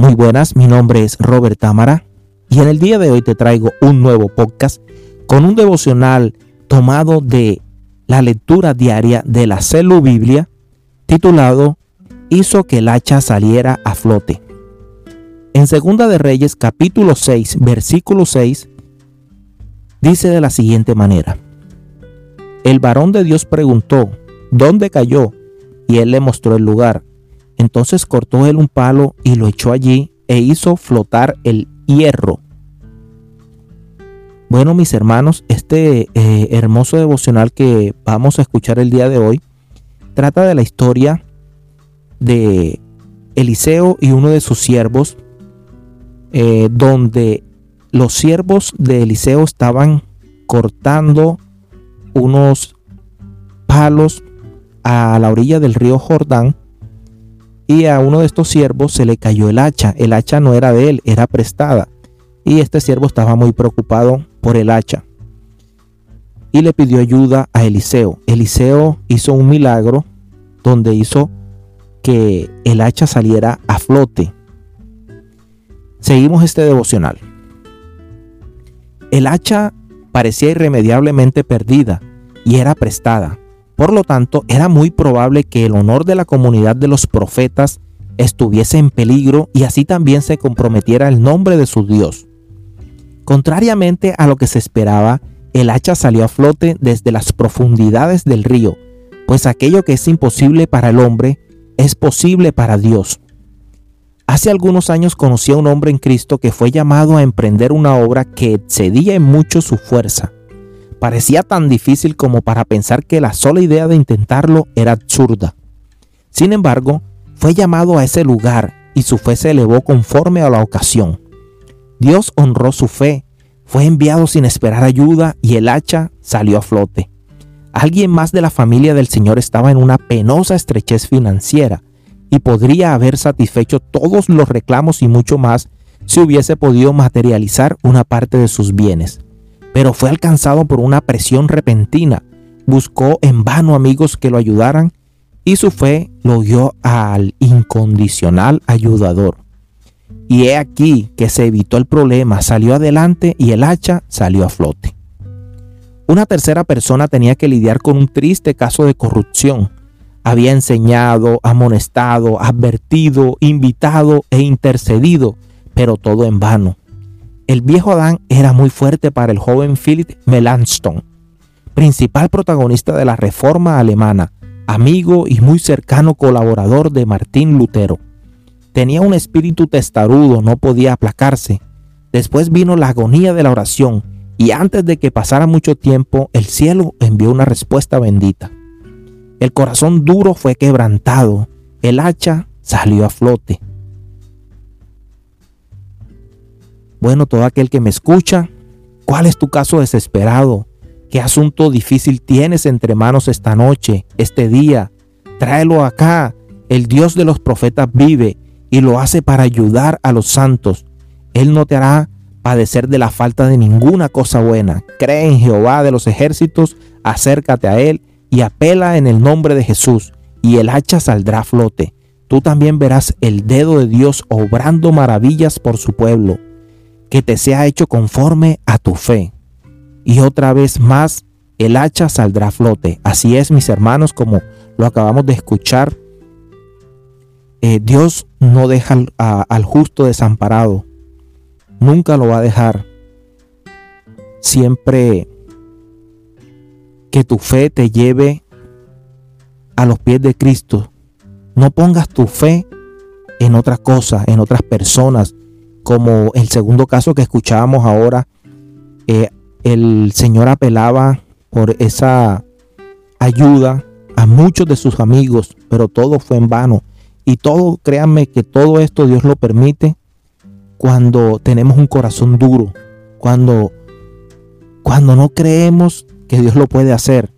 Muy buenas, mi nombre es Robert Támara y en el día de hoy te traigo un nuevo podcast con un devocional tomado de la lectura diaria de la Celu Biblia titulado Hizo que el hacha saliera a flote. En Segunda de Reyes capítulo 6 versículo 6 dice de la siguiente manera. El varón de Dios preguntó, ¿dónde cayó? Y él le mostró el lugar. Entonces cortó él un palo y lo echó allí e hizo flotar el hierro. Bueno, mis hermanos, este eh, hermoso devocional que vamos a escuchar el día de hoy trata de la historia de Eliseo y uno de sus siervos, eh, donde los siervos de Eliseo estaban cortando unos palos a la orilla del río Jordán y a uno de estos siervos se le cayó el hacha. El hacha no era de él, era prestada. Y este siervo estaba muy preocupado por el hacha. Y le pidió ayuda a Eliseo. Eliseo hizo un milagro donde hizo que el hacha saliera a flote. Seguimos este devocional. El hacha parecía irremediablemente perdida y era prestada. Por lo tanto, era muy probable que el honor de la comunidad de los profetas estuviese en peligro y así también se comprometiera el nombre de su Dios. Contrariamente a lo que se esperaba, el hacha salió a flote desde las profundidades del río, pues aquello que es imposible para el hombre es posible para Dios. Hace algunos años conocí a un hombre en Cristo que fue llamado a emprender una obra que excedía en mucho su fuerza parecía tan difícil como para pensar que la sola idea de intentarlo era absurda. Sin embargo, fue llamado a ese lugar y su fe se elevó conforme a la ocasión. Dios honró su fe, fue enviado sin esperar ayuda y el hacha salió a flote. Alguien más de la familia del Señor estaba en una penosa estrechez financiera y podría haber satisfecho todos los reclamos y mucho más si hubiese podido materializar una parte de sus bienes pero fue alcanzado por una presión repentina. Buscó en vano amigos que lo ayudaran y su fe lo dio al incondicional ayudador. Y he aquí que se evitó el problema, salió adelante y el hacha salió a flote. Una tercera persona tenía que lidiar con un triste caso de corrupción. Había enseñado, amonestado, advertido, invitado e intercedido, pero todo en vano. El viejo Adán era muy fuerte para el joven Philip Melanchthon, principal protagonista de la reforma alemana, amigo y muy cercano colaborador de Martín Lutero. Tenía un espíritu testarudo, no podía aplacarse. Después vino la agonía de la oración y antes de que pasara mucho tiempo, el cielo envió una respuesta bendita. El corazón duro fue quebrantado, el hacha salió a flote. Bueno, todo aquel que me escucha, ¿cuál es tu caso desesperado? ¿Qué asunto difícil tienes entre manos esta noche, este día? Tráelo acá. El Dios de los profetas vive y lo hace para ayudar a los santos. Él no te hará padecer de la falta de ninguna cosa buena. Cree en Jehová de los ejércitos, acércate a Él y apela en el nombre de Jesús, y el hacha saldrá a flote. Tú también verás el dedo de Dios obrando maravillas por su pueblo que te sea hecho conforme a tu fe. Y otra vez más, el hacha saldrá a flote. Así es, mis hermanos, como lo acabamos de escuchar. Eh, Dios no deja al justo desamparado. Nunca lo va a dejar. Siempre que tu fe te lleve a los pies de Cristo. No pongas tu fe en otras cosas, en otras personas, como el segundo caso que escuchábamos ahora, eh, el Señor apelaba por esa ayuda a muchos de sus amigos, pero todo fue en vano. Y todo, créanme que todo esto Dios lo permite cuando tenemos un corazón duro, cuando, cuando no creemos que Dios lo puede hacer.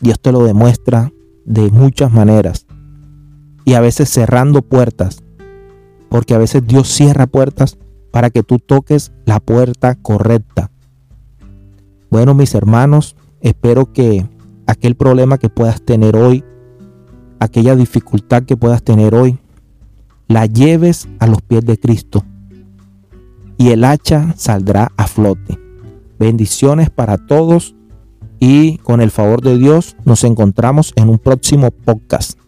Dios te lo demuestra de muchas maneras. Y a veces cerrando puertas porque a veces Dios cierra puertas para que tú toques la puerta correcta. Bueno, mis hermanos, espero que aquel problema que puedas tener hoy, aquella dificultad que puedas tener hoy, la lleves a los pies de Cristo y el hacha saldrá a flote. Bendiciones para todos y con el favor de Dios nos encontramos en un próximo podcast.